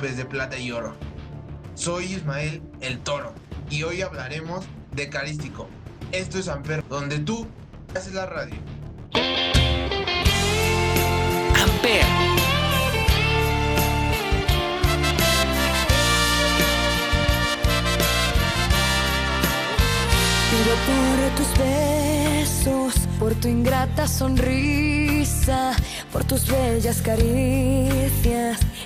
De plata y oro. Soy Ismael el Toro y hoy hablaremos de Carístico. Esto es Amper, donde tú haces la radio. Amper. Pido por tus besos, por tu ingrata sonrisa, por tus bellas caricias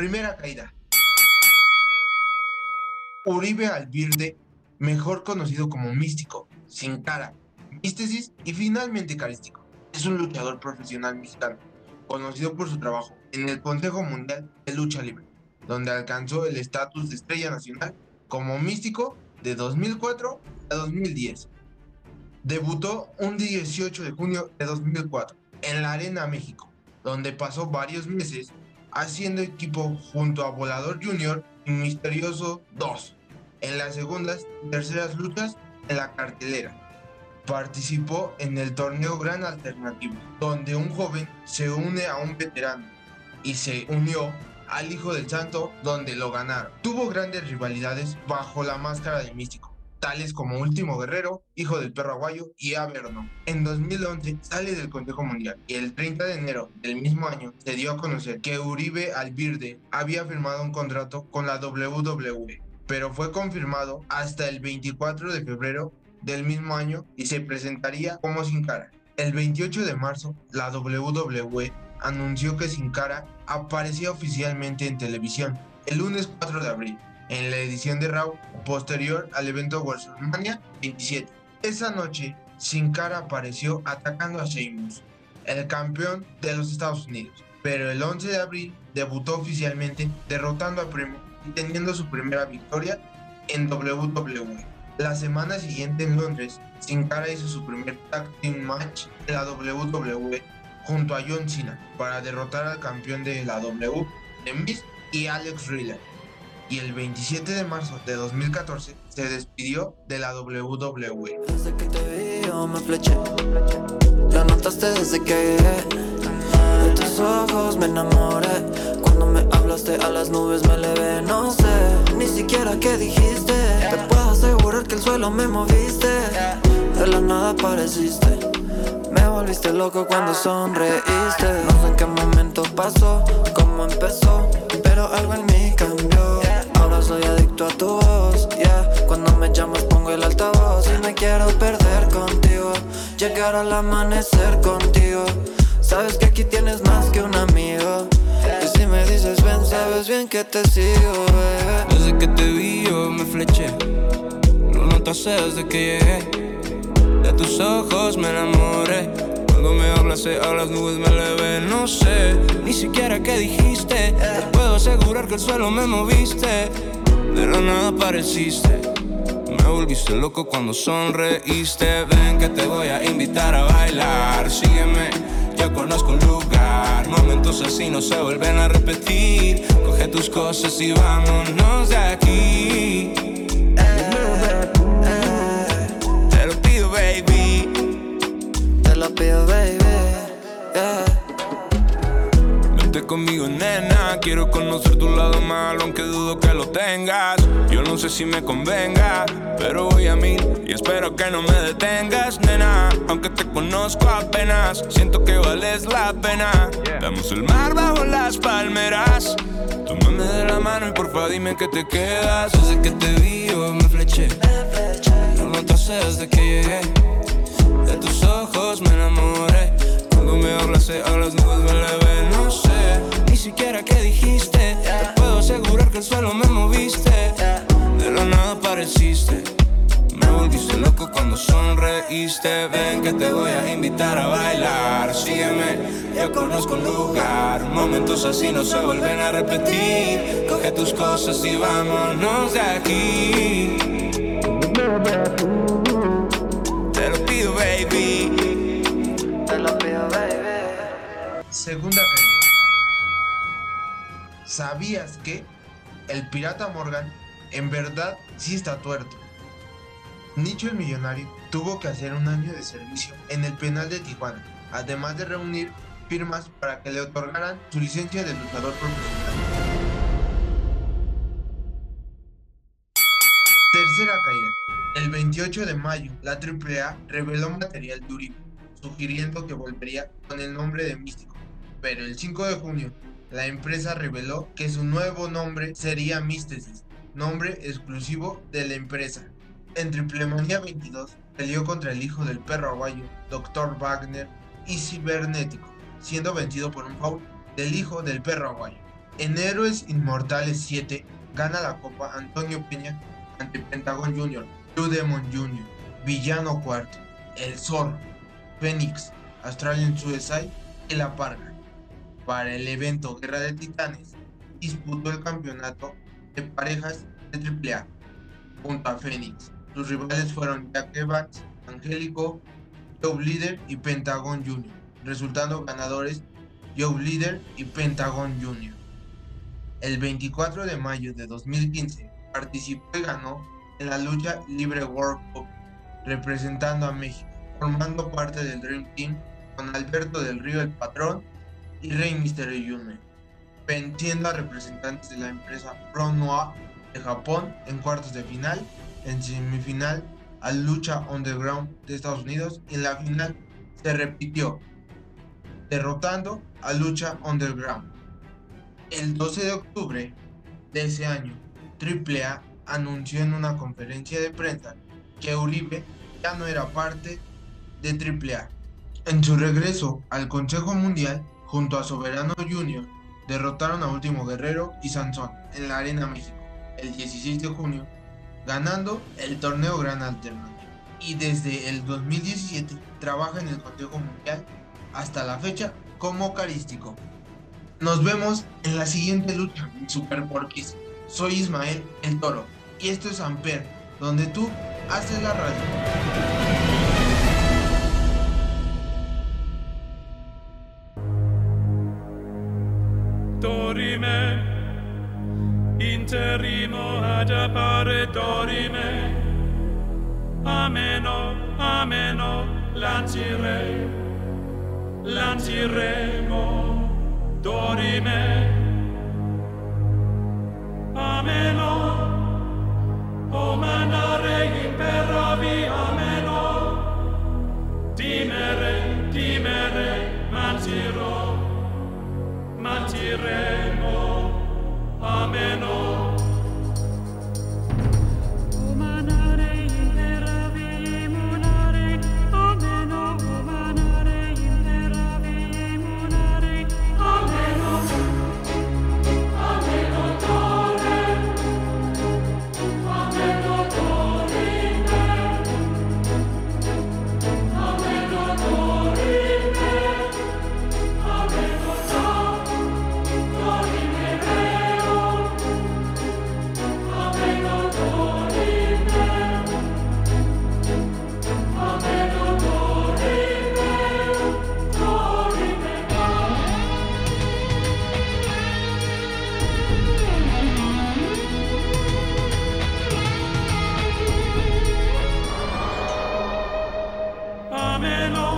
Primera caída. Uribe Albirde, mejor conocido como místico, sin cara, místesis y finalmente carístico. Es un luchador profesional mexicano, conocido por su trabajo en el Consejo Mundial de Lucha Libre, donde alcanzó el estatus de estrella nacional como místico de 2004 a 2010. Debutó un 18 de junio de 2004 en la Arena México, donde pasó varios meses haciendo equipo junto a Volador Junior y Misterioso 2 en las segundas y terceras luchas en la cartelera. Participó en el torneo Gran Alternativo, donde un joven se une a un veterano y se unió al Hijo del Santo, donde lo ganaron. Tuvo grandes rivalidades bajo la máscara de místico tales como Último Guerrero, Hijo del Perro Aguayo y Averno. En 2011 sale del Consejo Mundial y el 30 de enero del mismo año se dio a conocer que Uribe Albirde había firmado un contrato con la WWE, pero fue confirmado hasta el 24 de febrero del mismo año y se presentaría como Sin Cara. El 28 de marzo, la WWE anunció que Sin Cara aparecía oficialmente en televisión el lunes 4 de abril en la edición de Raw posterior al evento WrestleMania 27. Esa noche, Sin Cara apareció atacando a Sheamus, el campeón de los Estados Unidos, pero el 11 de abril debutó oficialmente derrotando a Primo y teniendo su primera victoria en WWE. La semana siguiente en Londres, Sin Cara hizo su primer tag team match en la WWE junto a John Cena para derrotar al campeón de la W, The Miz y Alex Riddle y el 27 de marzo de 2014 se despidió de la WWE. Desde que te vi yo me fleché, lo notaste desde que de tus ojos me enamoré. Cuando me hablaste a las nubes me levé, no sé ni siquiera qué dijiste. Te puedo asegurar que el suelo me moviste, de la nada apareciste. Me volviste loco cuando sonreíste. No sé en qué momento pasó, cómo empezó, pero algo en mí cambió soy adicto a tu voz, yeah Cuando me llamas pongo el altavoz y me quiero perder contigo Llegar al amanecer contigo Sabes que aquí tienes más que un amigo Y si me dices ven, sabes bien que te sigo, bebé. Desde que te vi yo me fleché. Lo notaste desde que llegué. De tus ojos me enamoré. Cuando me hablas, a las nubes me levé. No sé ni siquiera qué dijiste. Te puedo asegurar que el suelo me moviste. La nada apareciste. Me volviste loco cuando sonreíste. Ven que te voy a invitar a bailar. Sígueme, ya conozco un lugar. Momentos así no se vuelven a repetir. Coge tus cosas y vámonos de aquí. Te lo pido, baby. Te lo pido, baby. Vente conmigo, nena. Quiero conocer tu lado malo, aunque dudo que lo tengas. Yo no sé si me convenga, pero voy a mí y espero que no me detengas, nena. Aunque te conozco apenas, siento que vales la pena. Damos el mar bajo las palmeras. Tómame de la mano y porfa dime que te quedas. Desde que te vi yo me fleché. Lo notaste desde que llegué. De tus ojos me enamoré. Cuando me hablaste a las nubes me levé. No sé siquiera qué dijiste. Te puedo asegurar que el suelo me moviste. De la nada apareciste. Me volviste loco cuando sonreíste. Ven que te voy a invitar a bailar. Sígueme, ya conozco un lugar. Momentos así no se vuelven a repetir. Coge tus cosas y vámonos de aquí. Te lo pido, baby. Te lo pido, baby. Segunda. ¿Sabías que el pirata Morgan en verdad sí está tuerto? Nicho el millonario tuvo que hacer un año de servicio en el penal de Tijuana, además de reunir firmas para que le otorgaran su licencia de luchador profesional. Tercera caída. El 28 de mayo, la AAA reveló material Uribe, sugiriendo que volvería con el nombre de Místico. Pero el 5 de junio, la empresa reveló que su nuevo nombre sería Místesis, nombre exclusivo de la empresa. En Triplemanía 22 peleó contra el hijo del perro aguayo, Dr. Wagner y Cibernético, siendo vencido por un foul del hijo del perro aguayo. En Héroes Inmortales 7 gana la copa Antonio Peña ante Pentagon Jr., Blue Demon Jr., Villano Cuarto, El Zorro, Phoenix, Australian Suicide y La Parga. Para el evento Guerra de Titanes, disputó el campeonato de parejas de AAA junto a Phoenix. Sus rivales fueron Jack Evans, Angélico, Joe Leader y Pentagon Jr., resultando ganadores Joe Leader y Pentagon Jr. El 24 de mayo de 2015 participó y ganó en la lucha libre World Cup, representando a México, formando parte del Dream Team con Alberto del Río el Patrón y Rey Mysterio Jr., venciendo a representantes de la empresa Pro Noir de Japón en cuartos de final, en semifinal a Lucha Underground de Estados Unidos y en la final se repitió, derrotando a Lucha Underground. El 12 de octubre de ese año, AAA anunció en una conferencia de prensa que Uribe ya no era parte de AAA. En su regreso al Consejo Mundial, junto a Soberano Jr., derrotaron a Último Guerrero y Sansón en la Arena México el 16 de junio, ganando el torneo Gran Alternativo. Y desde el 2017 trabaja en el Consejo Mundial hasta la fecha como carístico. Nos vemos en la siguiente lucha en Super Porquis. Soy Ismael el Toro y esto es Amper, donde tú haces la radio. lancirei, lanciremo dorime. Ameno, o manare imperavi, ameno. Timere, timere, mancirò, manciremo, ameno. Amen.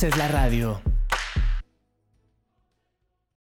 Haces la radio.